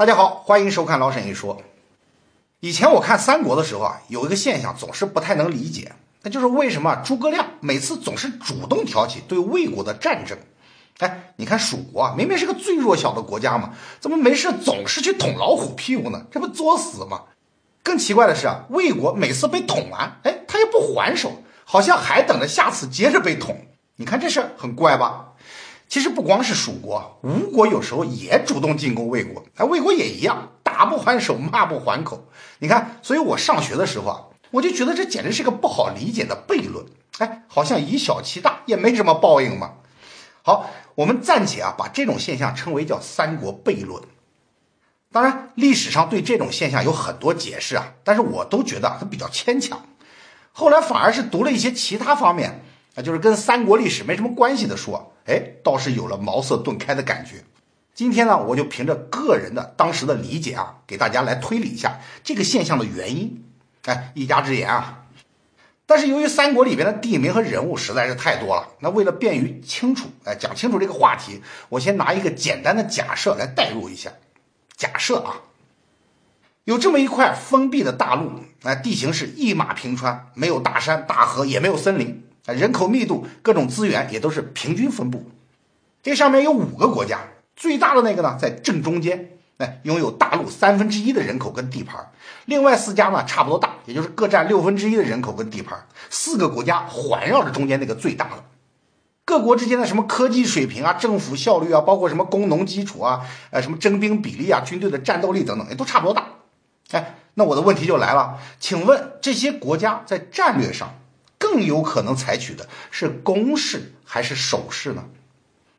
大家好，欢迎收看老沈一说。以前我看三国的时候啊，有一个现象总是不太能理解，那就是为什么诸葛亮每次总是主动挑起对魏国的战争？哎，你看蜀国啊，明明是个最弱小的国家嘛，怎么没事总是去捅老虎屁股呢？这不作死吗？更奇怪的是啊，魏国每次被捅完，哎，他也不还手，好像还等着下次接着被捅。你看这事很怪吧？其实不光是蜀国，吴国有时候也主动进攻魏国，哎，魏国也一样，打不还手，骂不还口。你看，所以我上学的时候啊，我就觉得这简直是个不好理解的悖论。哎，好像以小欺大也没什么报应嘛。好，我们暂且啊把这种现象称为叫三国悖论。当然，历史上对这种现象有很多解释啊，但是我都觉得它比较牵强。后来反而是读了一些其他方面啊，就是跟三国历史没什么关系的书，哎，倒是有了茅塞顿开的感觉。今天呢，我就凭着个人的当时的理解啊，给大家来推理一下这个现象的原因。哎，一家之言啊。但是由于三国里边的地名和人物实在是太多了，那为了便于清楚，哎，讲清楚这个话题，我先拿一个简单的假设来代入一下。假设啊，有这么一块封闭的大陆，哎，地形是一马平川，没有大山大河，也没有森林，人口密度、各种资源也都是平均分布。这上面有五个国家，最大的那个呢在正中间。哎，拥有大陆三分之一的人口跟地盘，另外四家呢差不多大，也就是各占六分之一的人口跟地盘。四个国家环绕着中间那个最大的，各国之间的什么科技水平啊、政府效率啊，包括什么工农基础啊、呃什么征兵比例啊、军队的战斗力等等，也都差不多大。哎，那我的问题就来了，请问这些国家在战略上更有可能采取的是攻势还是守势呢？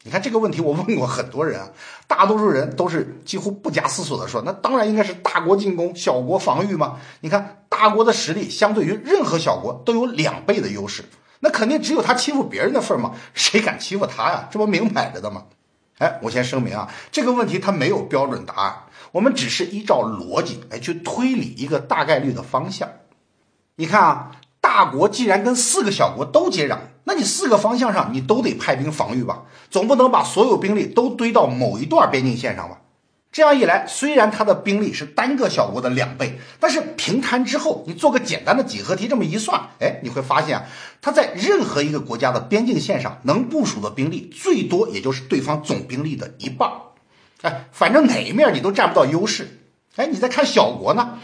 你看这个问题，我问过很多人啊，大多数人都是几乎不加思索的说，那当然应该是大国进攻，小国防御嘛。你看大国的实力相对于任何小国都有两倍的优势，那肯定只有他欺负别人的份儿嘛，谁敢欺负他呀？这不明摆着的吗？哎，我先声明啊，这个问题它没有标准答案，我们只是依照逻辑哎去推理一个大概率的方向。你看啊。大国既然跟四个小国都接壤，那你四个方向上你都得派兵防御吧？总不能把所有兵力都堆到某一段边境线上吧？这样一来，虽然他的兵力是单个小国的两倍，但是平摊之后，你做个简单的几何题，这么一算，哎，你会发现啊，他在任何一个国家的边境线上能部署的兵力，最多也就是对方总兵力的一半。哎，反正哪一面你都占不到优势。哎，你再看小国呢？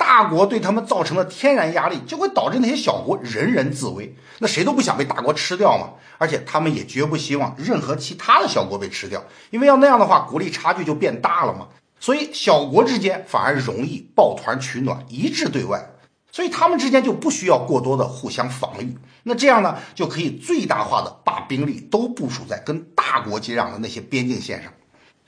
大国对他们造成的天然压力，就会导致那些小国人人自危。那谁都不想被大国吃掉嘛，而且他们也绝不希望任何其他的小国被吃掉，因为要那样的话，国力差距就变大了嘛。所以小国之间反而容易抱团取暖，一致对外。所以他们之间就不需要过多的互相防御。那这样呢，就可以最大化的把兵力都部署在跟大国接壤的那些边境线上。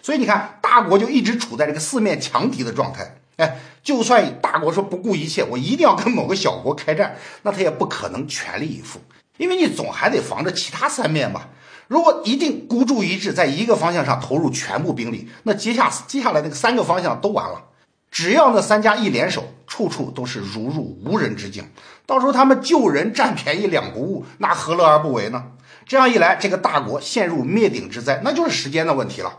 所以你看，大国就一直处在这个四面强敌的状态。哎，就算大国说不顾一切，我一定要跟某个小国开战，那他也不可能全力以赴，因为你总还得防着其他三面吧。如果一定孤注一掷，在一个方向上投入全部兵力，那接下接下来那个三个方向都完了。只要那三家一联手，处处都是如入无人之境，到时候他们救人占便宜两不误，那何乐而不为呢？这样一来，这个大国陷入灭顶之灾，那就是时间的问题了。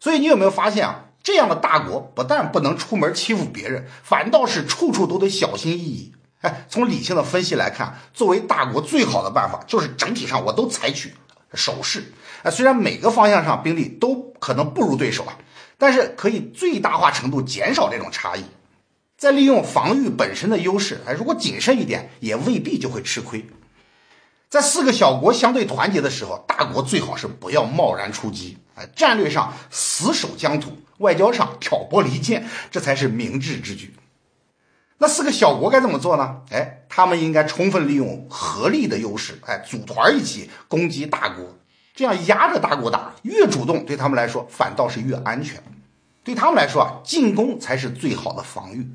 所以你有没有发现啊？这样的大国不但不能出门欺负别人，反倒是处处都得小心翼翼。哎，从理性的分析来看，作为大国最好的办法就是整体上我都采取守势。哎，虽然每个方向上兵力都可能不如对手啊，但是可以最大化程度减少这种差异。再利用防御本身的优势，哎，如果谨慎一点，也未必就会吃亏。在四个小国相对团结的时候，大国最好是不要贸然出击。哎，战略上死守疆土。外交上挑拨离间，这才是明智之举。那四个小国该怎么做呢？哎，他们应该充分利用合力的优势，哎，组团一起攻击大国，这样压着大国打，越主动对他们来说反倒是越安全。对他们来说啊，进攻才是最好的防御。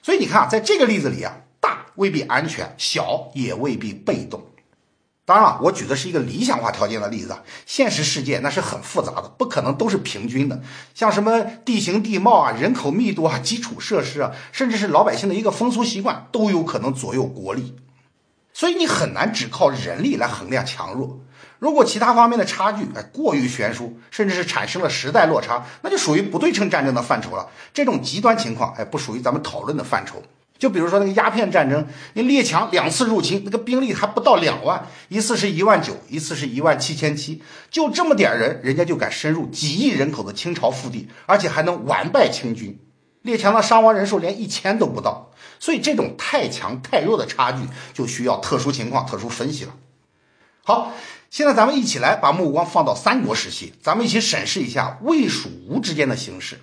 所以你看啊，在这个例子里啊，大未必安全，小也未必被动。当然了，我举的是一个理想化条件的例子，现实世界那是很复杂的，不可能都是平均的。像什么地形地貌啊、人口密度啊、基础设施啊，甚至是老百姓的一个风俗习惯，都有可能左右国力。所以你很难只靠人力来衡量强弱。如果其他方面的差距哎过于悬殊，甚至是产生了时代落差，那就属于不对称战争的范畴了。这种极端情况哎不属于咱们讨论的范畴。就比如说那个鸦片战争，那列强两次入侵，那个兵力还不到两万，一次是一万九，一次是一万七千七，就这么点人，人家就敢深入几亿人口的清朝腹地，而且还能完败清军。列强的伤亡人数连一千都不到，所以这种太强太弱的差距就需要特殊情况特殊分析了。好，现在咱们一起来把目光放到三国时期，咱们一起审视一下魏蜀吴之间的形势。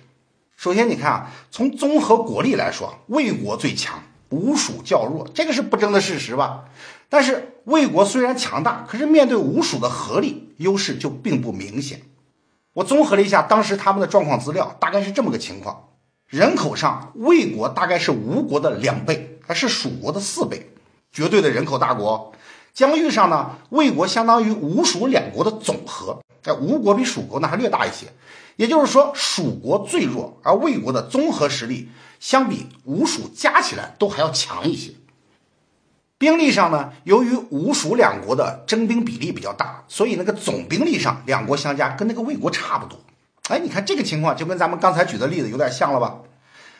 首先，你看啊，从综合国力来说，魏国最强，吴蜀较弱，这个是不争的事实吧？但是魏国虽然强大，可是面对吴蜀的合力，优势就并不明显。我综合了一下当时他们的状况资料，大概是这么个情况：人口上，魏国大概是吴国的两倍，还是蜀国的四倍，绝对的人口大国。疆域上呢，魏国相当于吴蜀两国的总和，哎，吴国比蜀国呢还略大一些。也就是说，蜀国最弱，而魏国的综合实力相比吴蜀加起来都还要强一些。兵力上呢，由于吴蜀两国的征兵比例比较大，所以那个总兵力上两国相加跟那个魏国差不多。哎，你看这个情况就跟咱们刚才举的例子有点像了吧？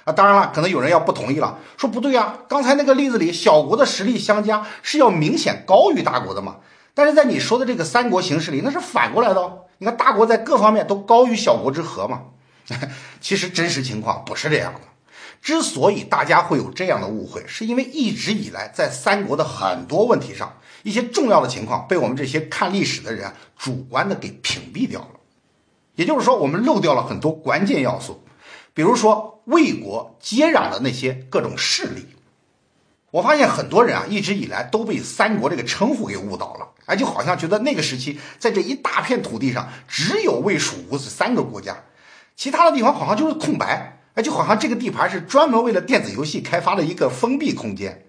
啊，当然了，可能有人要不同意了，说不对啊，刚才那个例子里小国的实力相加是要明显高于大国的嘛？但是在你说的这个三国形势里，那是反过来的哦。你看，大国在各方面都高于小国之和嘛？其实真实情况不是这样的。之所以大家会有这样的误会，是因为一直以来在三国的很多问题上，一些重要的情况被我们这些看历史的人主观的给屏蔽掉了。也就是说，我们漏掉了很多关键要素，比如说魏国接壤的那些各种势力。我发现很多人啊，一直以来都被“三国”这个称呼给误导了，哎，就好像觉得那个时期在这一大片土地上只有魏、蜀、吴这三个国家，其他的地方好像就是空白，哎，就好像这个地盘是专门为了电子游戏开发的一个封闭空间。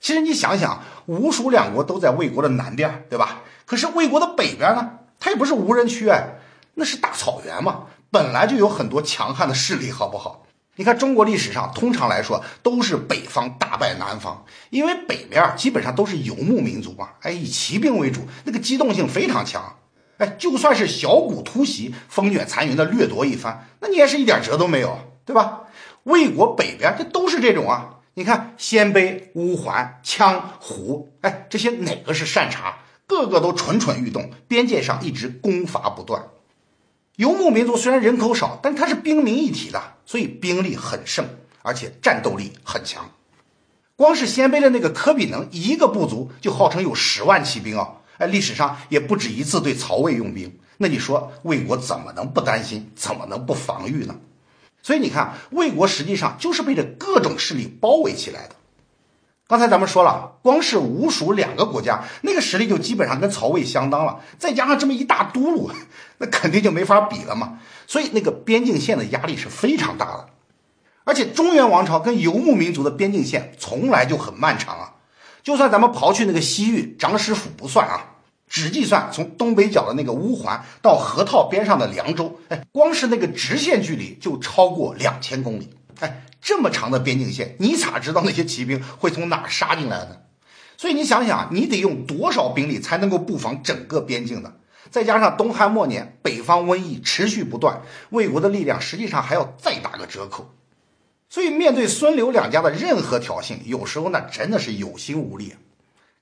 其实你想想，吴、蜀两国都在魏国的南边，对吧？可是魏国的北边呢，它也不是无人区，哎，那是大草原嘛，本来就有很多强悍的势力，好不好？你看，中国历史上通常来说都是北方大败南方，因为北边基本上都是游牧民族嘛，哎，以骑兵为主，那个机动性非常强，哎，就算是小股突袭，风卷残云的掠夺一番，那你也是一点辙都没有，对吧？魏国北边这都是这种啊，你看鲜卑、乌桓、羌、胡，哎，这些哪个是善茬？个个都蠢蠢欲动，边界上一直攻伐不断。游牧民族虽然人口少，但它是兵民一体的，所以兵力很盛，而且战斗力很强。光是鲜卑的那个科比能，一个部族就号称有十万骑兵啊！哎，历史上也不止一次对曹魏用兵。那你说魏国怎么能不担心？怎么能不防御呢？所以你看，魏国实际上就是被这各种势力包围起来的。刚才咱们说了，光是吴蜀两个国家，那个实力就基本上跟曹魏相当了。再加上这么一大都督，那肯定就没法比了嘛。所以那个边境线的压力是非常大的。而且中原王朝跟游牧民族的边境线从来就很漫长啊。就算咱们刨去那个西域长史府不算啊，只计算从东北角的那个乌桓到河套边上的凉州，哎，光是那个直线距离就超过两千公里。哎，这么长的边境线，你咋知道那些骑兵会从哪杀进来呢？所以你想想，你得用多少兵力才能够布防整个边境呢？再加上东汉末年北方瘟疫持续不断，魏国的力量实际上还要再打个折扣。所以面对孙刘两家的任何挑衅，有时候那真的是有心无力。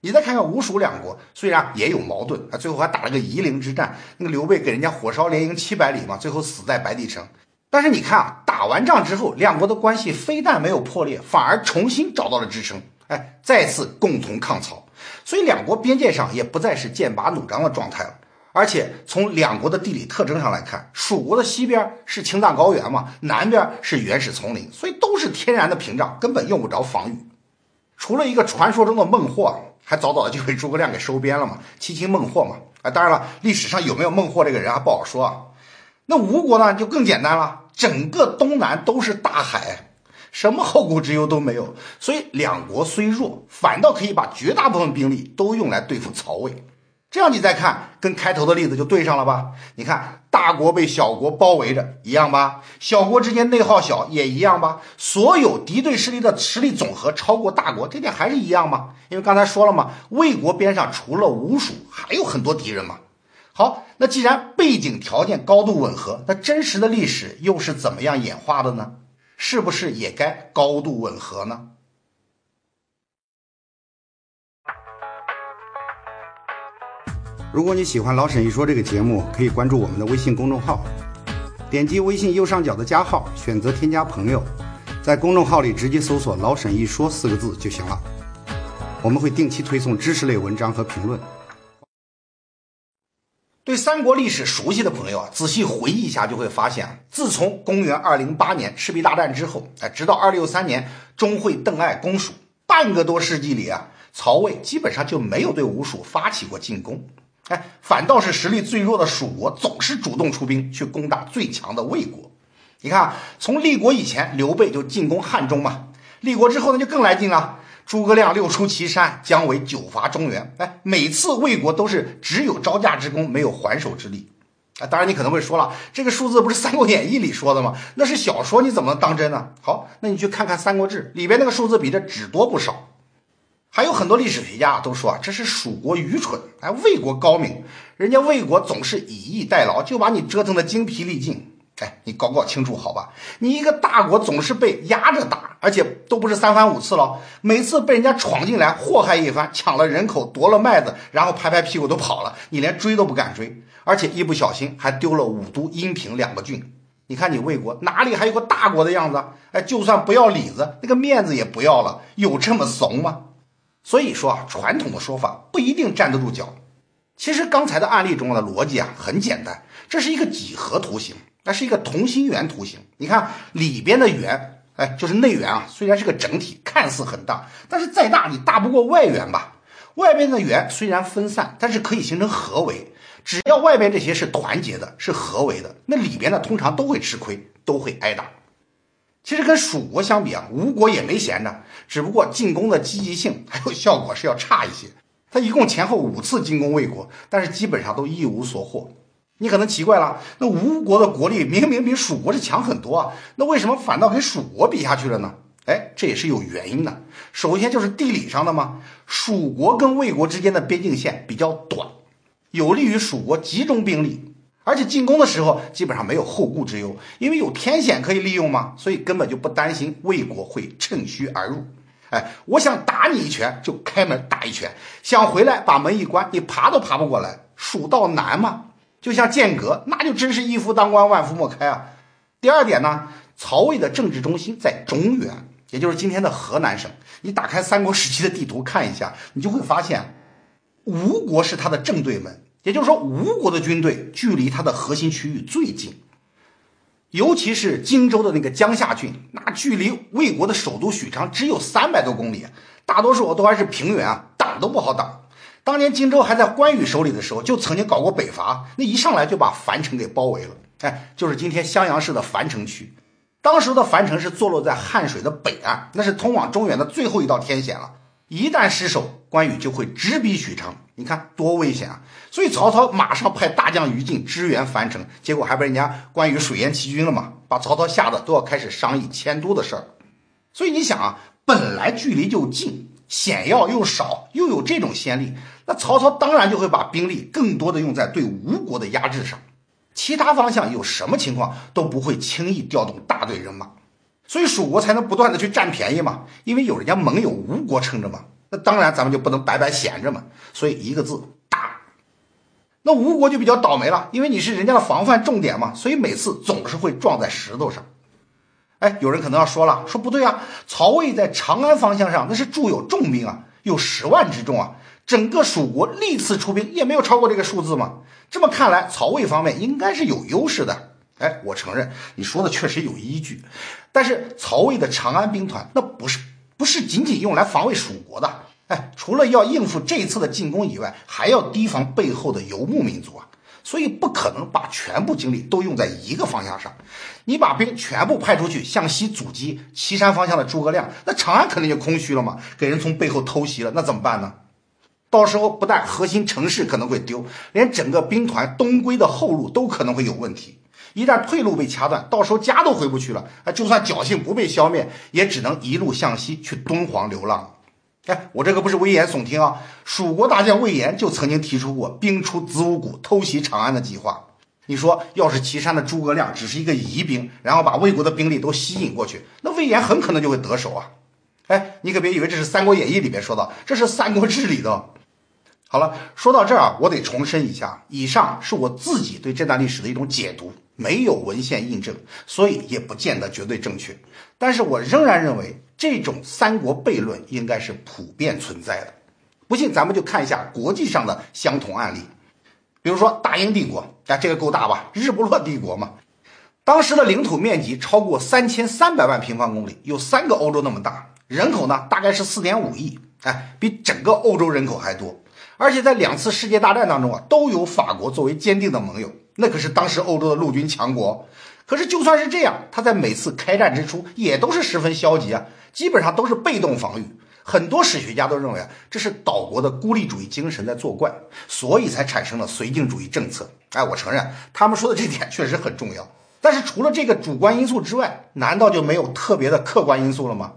你再看看吴蜀两国，虽然也有矛盾啊，最后还打了个夷陵之战，那个刘备给人家火烧连营七百里嘛，最后死在白帝城。但是你看啊，打完仗之后，两国的关系非但没有破裂，反而重新找到了支撑，哎，再次共同抗曹，所以两国边界上也不再是剑拔弩张的状态了。而且从两国的地理特征上来看，蜀国的西边是青藏高原嘛，南边是原始丛林，所以都是天然的屏障，根本用不着防御。除了一个传说中的孟获，还早早的就被诸葛亮给收编了嘛，七擒孟获嘛。啊，当然了，历史上有没有孟获这个人还不好说啊。那吴国呢，就更简单了。整个东南都是大海，什么后顾之忧都没有，所以两国虽弱，反倒可以把绝大部分兵力都用来对付曹魏。这样你再看，跟开头的例子就对上了吧？你看，大国被小国包围着，一样吧？小国之间内耗小，也一样吧？所有敌对势力的实力总和超过大国，这点还是一样吗？因为刚才说了嘛，魏国边上除了吴蜀，还有很多敌人嘛。好，那既然背景条件高度吻合，那真实的历史又是怎么样演化的呢？是不是也该高度吻合呢？如果你喜欢老沈一说这个节目，可以关注我们的微信公众号，点击微信右上角的加号，选择添加朋友，在公众号里直接搜索“老沈一说”四个字就行了。我们会定期推送知识类文章和评论。对三国历史熟悉的朋友啊，仔细回忆一下就会发现，自从公元二零八年赤壁大战之后，哎，直到二六三年钟会邓艾攻蜀，半个多世纪里啊，曹魏基本上就没有对吴蜀发起过进攻。哎，反倒是实力最弱的蜀国总是主动出兵去攻打最强的魏国。你看，从立国以前，刘备就进攻汉中嘛；立国之后，呢就更来劲了。诸葛亮六出祁山，姜维九伐中原。哎，每次魏国都是只有招架之功，没有还手之力。啊，当然你可能会说了，这个数字不是《三国演义》里说的吗？那是小说，你怎么能当真呢？好，那你去看看《三国志》里边那个数字，比这只多不少。还有很多历史学家都说啊，这是蜀国愚蠢，哎，魏国高明，人家魏国总是以逸待劳，就把你折腾的精疲力尽。哎，你搞搞清楚好吧？你一个大国总是被压着打，而且都不是三番五次了，每次被人家闯进来祸害一番，抢了人口，夺了麦子，然后拍拍屁股都跑了，你连追都不敢追，而且一不小心还丢了武都、阴平两个郡。你看你魏国哪里还有个大国的样子？哎，就算不要里子，那个面子也不要了，有这么怂吗？所以说啊，传统的说法不一定站得住脚。其实刚才的案例中的逻辑啊很简单，这是一个几何图形，那是一个同心圆图形。你看里边的圆，哎，就是内圆啊，虽然是个整体，看似很大，但是再大你大不过外圆吧？外边的圆虽然分散，但是可以形成合围。只要外边这些是团结的，是合围的，那里边的通常都会吃亏，都会挨打。其实跟蜀国相比啊，吴国也没闲着，只不过进攻的积极性还有效果是要差一些。他一共前后五次进攻魏国，但是基本上都一无所获。你可能奇怪了，那吴国的国力明明比蜀国是强很多啊，那为什么反倒跟蜀国比下去了呢？哎，这也是有原因的。首先就是地理上的嘛，蜀国跟魏国之间的边境线比较短，有利于蜀国集中兵力。而且进攻的时候基本上没有后顾之忧，因为有天险可以利用嘛，所以根本就不担心魏国会趁虚而入。哎，我想打你一拳就开门打一拳，想回来把门一关，你爬都爬不过来。蜀道难吗？就像剑阁，那就真是一夫当关万夫莫开啊。第二点呢，曹魏的政治中心在中原，也就是今天的河南省。你打开三国时期的地图看一下，你就会发现，吴国是他的正对门。也就是说，吴国的军队距离他的核心区域最近，尤其是荆州的那个江夏郡，那距离魏国的首都许昌只有三百多公里，大多数都还是平原啊，挡都不好挡。当年荆州还在关羽手里的时候，就曾经搞过北伐，那一上来就把樊城给包围了。哎，就是今天襄阳市的樊城区。当时的樊城是坐落在汉水的北岸，那是通往中原的最后一道天险了。一旦失守，关羽就会直逼许昌，你看多危险啊！所以曹操马上派大将于禁支援樊城，结果还被人家关羽水淹七军了嘛，把曹操吓得都要开始商议迁都的事儿。所以你想啊，本来距离就近，险要又少，又有这种先例，那曹操当然就会把兵力更多的用在对吴国的压制上，其他方向有什么情况都不会轻易调动大队人马。所以蜀国才能不断的去占便宜嘛，因为有人家盟友吴国撑着嘛，那当然咱们就不能白白闲着嘛。所以一个字打。那吴国就比较倒霉了，因为你是人家的防范重点嘛，所以每次总是会撞在石头上。哎，有人可能要说了，说不对啊，曹魏在长安方向上那是驻有重兵啊，有十万之众啊，整个蜀国历次出兵也没有超过这个数字嘛。这么看来，曹魏方面应该是有优势的。哎，我承认你说的确实有依据，但是曹魏的长安兵团那不是不是仅仅用来防卫蜀国的，哎，除了要应付这一次的进攻以外，还要提防背后的游牧民族啊，所以不可能把全部精力都用在一个方向上。你把兵全部派出去向西阻击岐山方向的诸葛亮，那长安肯定就空虚了嘛，给人从背后偷袭了，那怎么办呢？到时候不但核心城市可能会丢，连整个兵团东归的后路都可能会有问题。一旦退路被掐断，到时候家都回不去了。啊，就算侥幸不被消灭，也只能一路向西去敦煌流浪。哎，我这个不是危言耸听啊！蜀国大将魏延就曾经提出过兵出子午谷偷袭长安的计划。你说，要是岐山的诸葛亮只是一个疑兵，然后把魏国的兵力都吸引过去，那魏延很可能就会得手啊！哎，你可别以为这是《三国演义》里面说的，这是《三国志》里的。好了，说到这儿啊，我得重申一下，以上是我自己对这段历史的一种解读。没有文献印证，所以也不见得绝对正确。但是我仍然认为，这种三国悖论应该是普遍存在的。不信，咱们就看一下国际上的相同案例。比如说大英帝国，啊，这个够大吧？日不落帝国嘛。当时的领土面积超过三千三百万平方公里，有三个欧洲那么大，人口呢大概是四点五亿，哎，比整个欧洲人口还多。而且在两次世界大战当中啊，都有法国作为坚定的盟友。那可是当时欧洲的陆军强国，可是就算是这样，他在每次开战之初也都是十分消极啊，基本上都是被动防御。很多史学家都认为啊，这是岛国的孤立主义精神在作怪，所以才产生了绥靖主义政策。哎，我承认他们说的这点确实很重要。但是除了这个主观因素之外，难道就没有特别的客观因素了吗？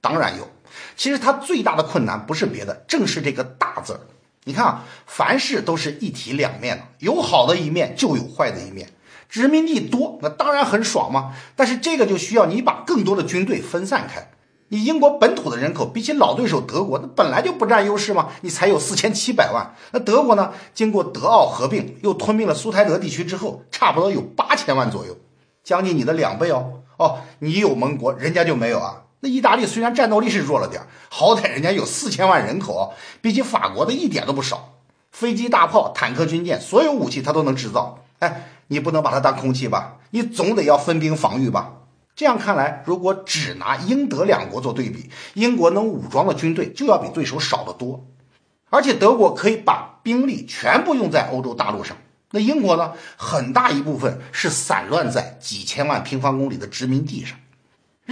当然有。其实他最大的困难不是别的，正是这个“大”字儿。你看啊，凡事都是一体两面的，有好的一面就有坏的一面。殖民地多，那当然很爽嘛。但是这个就需要你把更多的军队分散开。你英国本土的人口比起老对手德国，那本来就不占优势嘛。你才有四千七百万，那德国呢？经过德奥合并，又吞并了苏台德地区之后，差不多有八千万左右，将近你的两倍哦。哦，你有盟国，人家就没有啊。那意大利虽然战斗力是弱了点好歹人家有四千万人口，比起法国的一点都不少。飞机、大炮、坦克、军舰，所有武器他都能制造。哎，你不能把它当空气吧？你总得要分兵防御吧？这样看来，如果只拿英德两国做对比，英国能武装的军队就要比对手少得多。而且德国可以把兵力全部用在欧洲大陆上，那英国呢？很大一部分是散乱在几千万平方公里的殖民地上。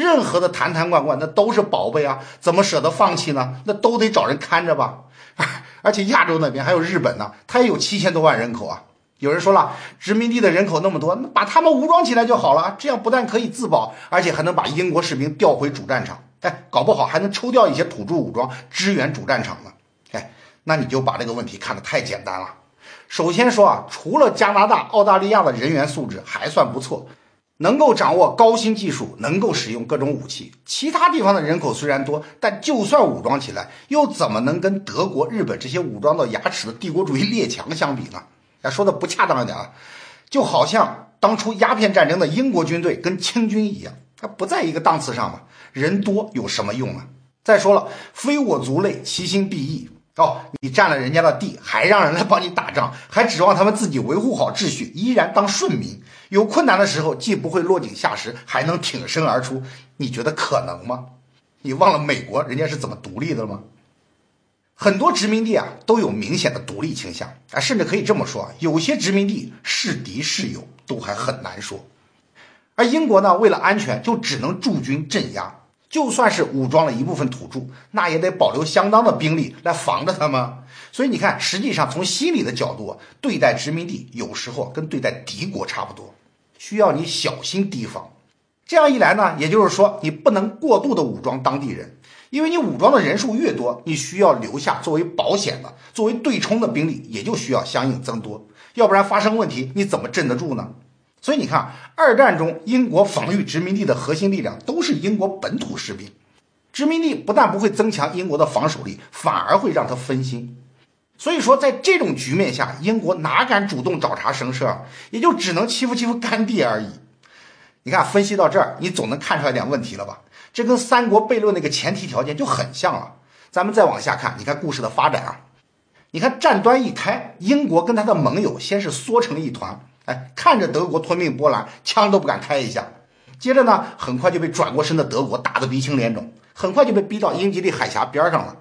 任何的坛坛罐罐，那都是宝贝啊，怎么舍得放弃呢？那都得找人看着吧。而且亚洲那边还有日本呢，它也有七千多万人口啊。有人说了，殖民地的人口那么多，那把他们武装起来就好了，这样不但可以自保，而且还能把英国士兵调回主战场。哎，搞不好还能抽调一些土著武装支援主战场呢。哎，那你就把这个问题看得太简单了。首先说啊，除了加拿大、澳大利亚的人员素质还算不错。能够掌握高新技术，能够使用各种武器。其他地方的人口虽然多，但就算武装起来，又怎么能跟德国、日本这些武装到牙齿的帝国主义列强相比呢？哎，说的不恰当一点啊，就好像当初鸦片战争的英国军队跟清军一样，它不在一个档次上嘛。人多有什么用啊？再说了，非我族类，其心必异。哦，你占了人家的地，还让人来帮你打仗，还指望他们自己维护好秩序，依然当顺民。有困难的时候，既不会落井下石，还能挺身而出，你觉得可能吗？你忘了美国人家是怎么独立的了吗？很多殖民地啊都有明显的独立倾向啊，甚至可以这么说，有些殖民地是敌是友都还很难说。而英国呢，为了安全，就只能驻军镇压。就算是武装了一部分土著，那也得保留相当的兵力来防着他们。所以你看，实际上从心理的角度对待殖民地，有时候跟对待敌国差不多，需要你小心提防。这样一来呢，也就是说你不能过度的武装当地人，因为你武装的人数越多，你需要留下作为保险的、作为对冲的兵力也就需要相应增多，要不然发生问题你怎么镇得住呢？所以你看，二战中英国防御殖民地的核心力量都是英国本土士兵。殖民地不但不会增强英国的防守力，反而会让他分心。所以说，在这种局面下，英国哪敢主动找茬生事儿，也就只能欺负欺负干爹而已。你看，分析到这儿，你总能看出来点问题了吧？这跟三国悖论那个前提条件就很像了。咱们再往下看，你看故事的发展啊。你看战端一开，英国跟他的盟友先是缩成一团。哎，看着德国吞并波兰，枪都不敢开一下。接着呢，很快就被转过身的德国打得鼻青脸肿，很快就被逼到英吉利海峡边上了。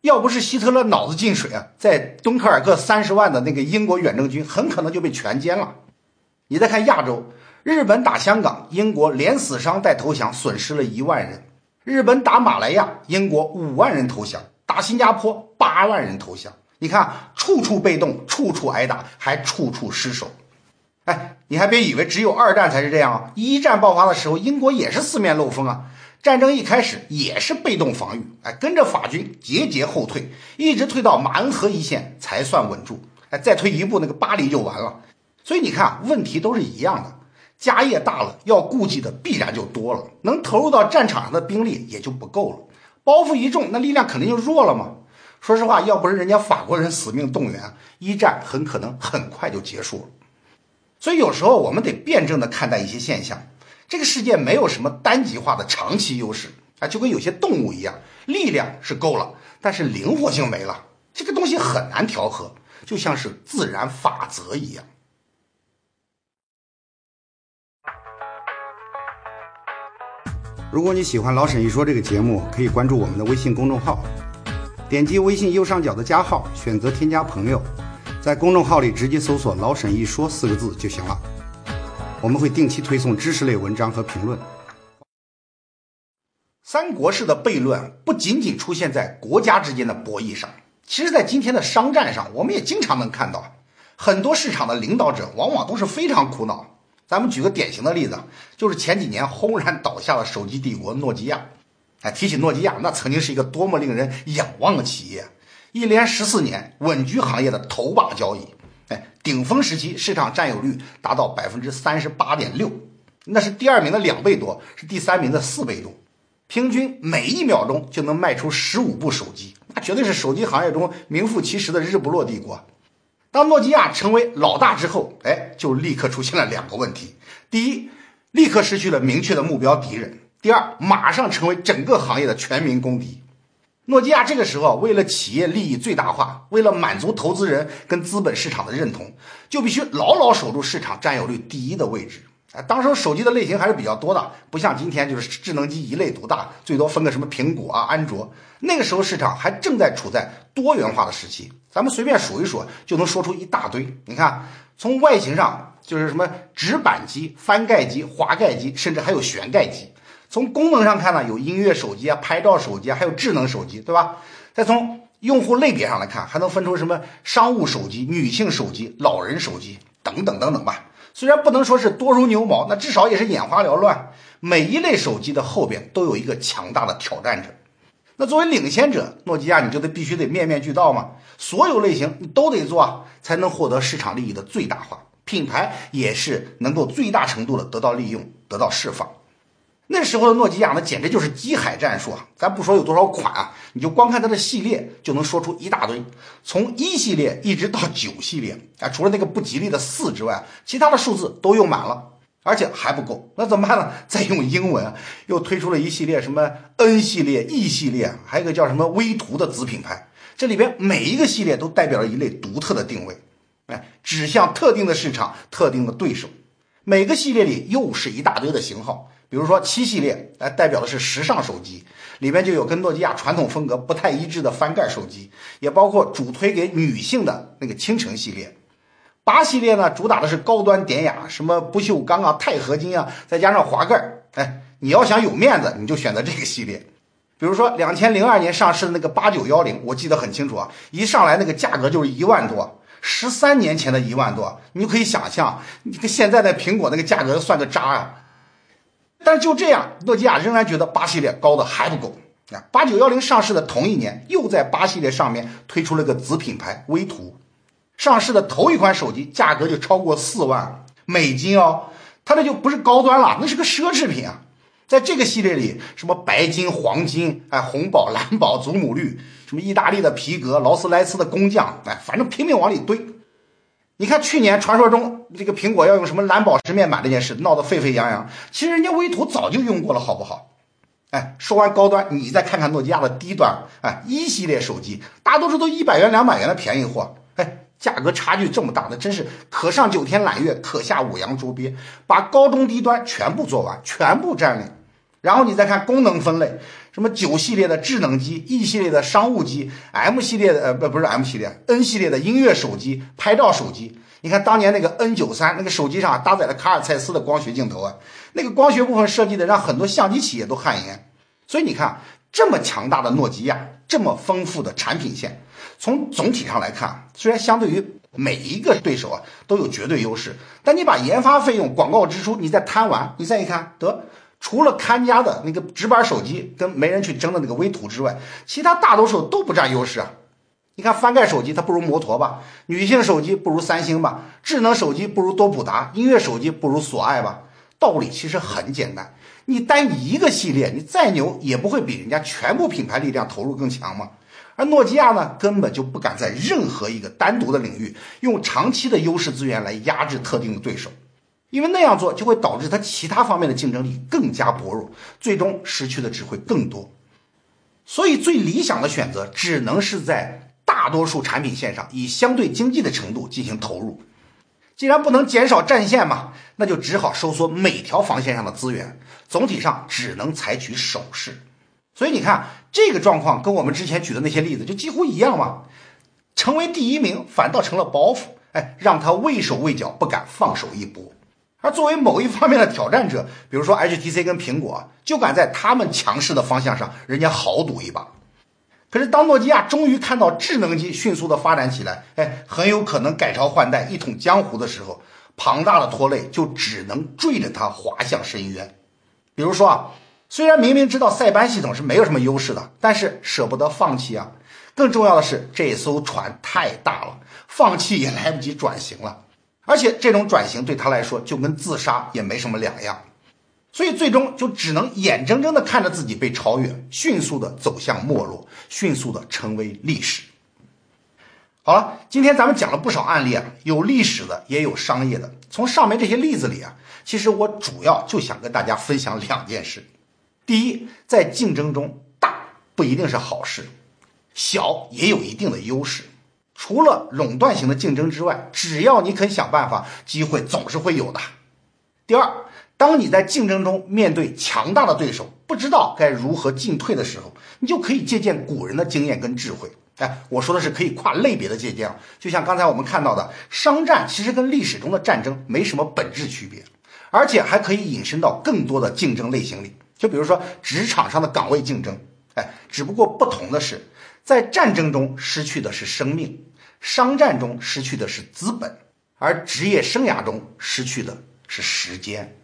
要不是希特勒脑子进水啊，在敦刻尔克三十万的那个英国远征军很可能就被全歼了。你再看亚洲，日本打香港，英国连死伤带投降，损失了一万人；日本打马来亚，英国五万人投降。打新加坡八万人投降。你看，处处被动，处处挨打，还处处失守。哎，你还别以为只有二战才是这样啊！一战爆发的时候，英国也是四面漏风啊。战争一开始也是被动防御，哎，跟着法军节节后退，一直退到马恩河一线才算稳住。哎，再退一步，那个巴黎就完了。所以你看，问题都是一样的。家业大了，要顾忌的必然就多了，能投入到战场上的兵力也就不够了。包袱一重，那力量肯定就弱了嘛。说实话，要不是人家法国人死命动员，一战很可能很快就结束了。所以有时候我们得辩证的看待一些现象。这个世界没有什么单极化的长期优势啊，就跟有些动物一样，力量是够了，但是灵活性没了，这个东西很难调和，就像是自然法则一样。如果你喜欢老沈一说这个节目，可以关注我们的微信公众号，点击微信右上角的加号，选择添加朋友，在公众号里直接搜索“老沈一说”四个字就行了。我们会定期推送知识类文章和评论。三国式的悖论不仅仅出现在国家之间的博弈上，其实，在今天的商战上，我们也经常能看到，很多市场的领导者往往都是非常苦恼。咱们举个典型的例子，就是前几年轰然倒下的手机帝国诺基亚。哎，提起诺基亚，那曾经是一个多么令人仰望的企业，一连十四年稳居行业的头把交椅。哎，顶峰时期市场占有率达到百分之三十八点六，那是第二名的两倍多，是第三名的四倍多。平均每一秒钟就能卖出十五部手机，那绝对是手机行业中名副其实的日不落帝国。当诺基亚成为老大之后，哎，就立刻出现了两个问题：第一，立刻失去了明确的目标敌人；第二，马上成为整个行业的全民公敌。诺基亚这个时候为了企业利益最大化，为了满足投资人跟资本市场的认同，就必须牢牢守住市场占有率第一的位置。哎，当时手机的类型还是比较多的，不像今天就是智能机一类独大，最多分个什么苹果啊、安卓。那个时候市场还正在处在多元化的时期，咱们随便数一数就能说出一大堆。你看，从外形上就是什么直板机、翻盖机、滑盖机，甚至还有旋盖机。从功能上看呢，有音乐手机啊、拍照手机啊，还有智能手机，对吧？再从用户类别上来看，还能分出什么商务手机、女性手机、老人手机等等等等吧。虽然不能说是多如牛毛，那至少也是眼花缭乱。每一类手机的后边都有一个强大的挑战者。那作为领先者，诺基亚你就得必须得面面俱到嘛，所有类型你都得做，才能获得市场利益的最大化，品牌也是能够最大程度的得到利用、得到释放。那时候的诺基亚呢简直就是机海战术啊！咱不说有多少款啊，你就光看它的系列就能说出一大堆，从一系列一直到九系列啊，除了那个不吉利的四之外，其他的数字都用满了，而且还不够，那怎么办呢？再用英文，又推出了一系列什么 N 系列、E 系列，还有个叫什么微图的子品牌，这里边每一个系列都代表了一类独特的定位，哎，指向特定的市场、特定的对手。每个系列里又是一大堆的型号。比如说七系列，哎，代表的是时尚手机，里面就有跟诺基亚传统风格不太一致的翻盖手机，也包括主推给女性的那个倾城系列。八系列呢，主打的是高端典雅，什么不锈钢啊、钛合金啊，再加上滑盖，哎，你要想有面子，你就选择这个系列。比如说两千零二年上市的那个八九幺零，我记得很清楚啊，一上来那个价格就是一万多，十三年前的一万多，你就可以想象，你跟现在的苹果那个价格算个渣啊。但是就这样，诺基亚仍然觉得八系列高的还不够啊！八九幺零上市的同一年，又在八系列上面推出了个子品牌微图，上市的头一款手机价格就超过四万美金哦，它这就不是高端了，那是个奢侈品啊！在这个系列里，什么白金、黄金，哎，红宝、蓝宝、祖母绿，什么意大利的皮革、劳斯莱斯的工匠，哎，反正拼命往里堆。你看去年传说中这个苹果要用什么蓝宝石面板这件事闹得沸沸扬扬，其实人家微图早就用过了，好不好？哎，说完高端，你再看看诺基亚的低端，哎，一系列手机大多数都一百元、两百元的便宜货，哎，价格差距这么大，那真是可上九天揽月，可下五洋捉鳖，把高中低端全部做完，全部占领。然后你再看功能分类，什么九系列的智能机，E 系列的商务机，M 系列的呃不不是 M 系列，N 系列的音乐手机、拍照手机。你看当年那个 N 九三那个手机上搭载了卡尔蔡司的光学镜头啊，那个光学部分设计的让很多相机企业都汗颜。所以你看这么强大的诺基亚，这么丰富的产品线。从总体上来看，虽然相对于每一个对手啊都有绝对优势，但你把研发费用、广告支出你再摊完，你再一看，得除了看家的那个直板手机跟没人去争的那个微图之外，其他大多数都不占优势啊。你看翻盖手机它不如摩托吧，女性手机不如三星吧，智能手机不如多普达，音乐手机不如索爱吧。道理其实很简单，你单一个系列你再牛也不会比人家全部品牌力量投入更强嘛。而诺基亚呢，根本就不敢在任何一个单独的领域用长期的优势资源来压制特定的对手，因为那样做就会导致它其他方面的竞争力更加薄弱，最终失去的只会更多。所以，最理想的选择只能是在大多数产品线上以相对经济的程度进行投入。既然不能减少战线嘛，那就只好收缩每条防线上的资源，总体上只能采取守势。所以你看，这个状况跟我们之前举的那些例子就几乎一样嘛。成为第一名反倒成了包袱，哎，让他畏手畏脚，不敢放手一搏。而作为某一方面的挑战者，比如说 HTC 跟苹果，就敢在他们强势的方向上，人家豪赌一把。可是当诺基亚终于看到智能机迅速的发展起来，哎，很有可能改朝换代，一统江湖的时候，庞大的拖累就只能坠着它滑向深渊。比如说啊。虽然明明知道塞班系统是没有什么优势的，但是舍不得放弃啊。更重要的是，这艘船太大了，放弃也来不及转型了。而且这种转型对他来说就跟自杀也没什么两样，所以最终就只能眼睁睁地看着自己被超越，迅速地走向没落，迅速地成为历史。好了，今天咱们讲了不少案例啊，有历史的，也有商业的。从上面这些例子里啊，其实我主要就想跟大家分享两件事。第一，在竞争中，大不一定是好事，小也有一定的优势。除了垄断型的竞争之外，只要你肯想办法，机会总是会有的。第二，当你在竞争中面对强大的对手，不知道该如何进退的时候，你就可以借鉴古人的经验跟智慧。哎，我说的是可以跨类别的借鉴，就像刚才我们看到的，商战其实跟历史中的战争没什么本质区别，而且还可以引申到更多的竞争类型里。就比如说职场上的岗位竞争，哎，只不过不同的是，在战争中失去的是生命，商战中失去的是资本，而职业生涯中失去的是时间。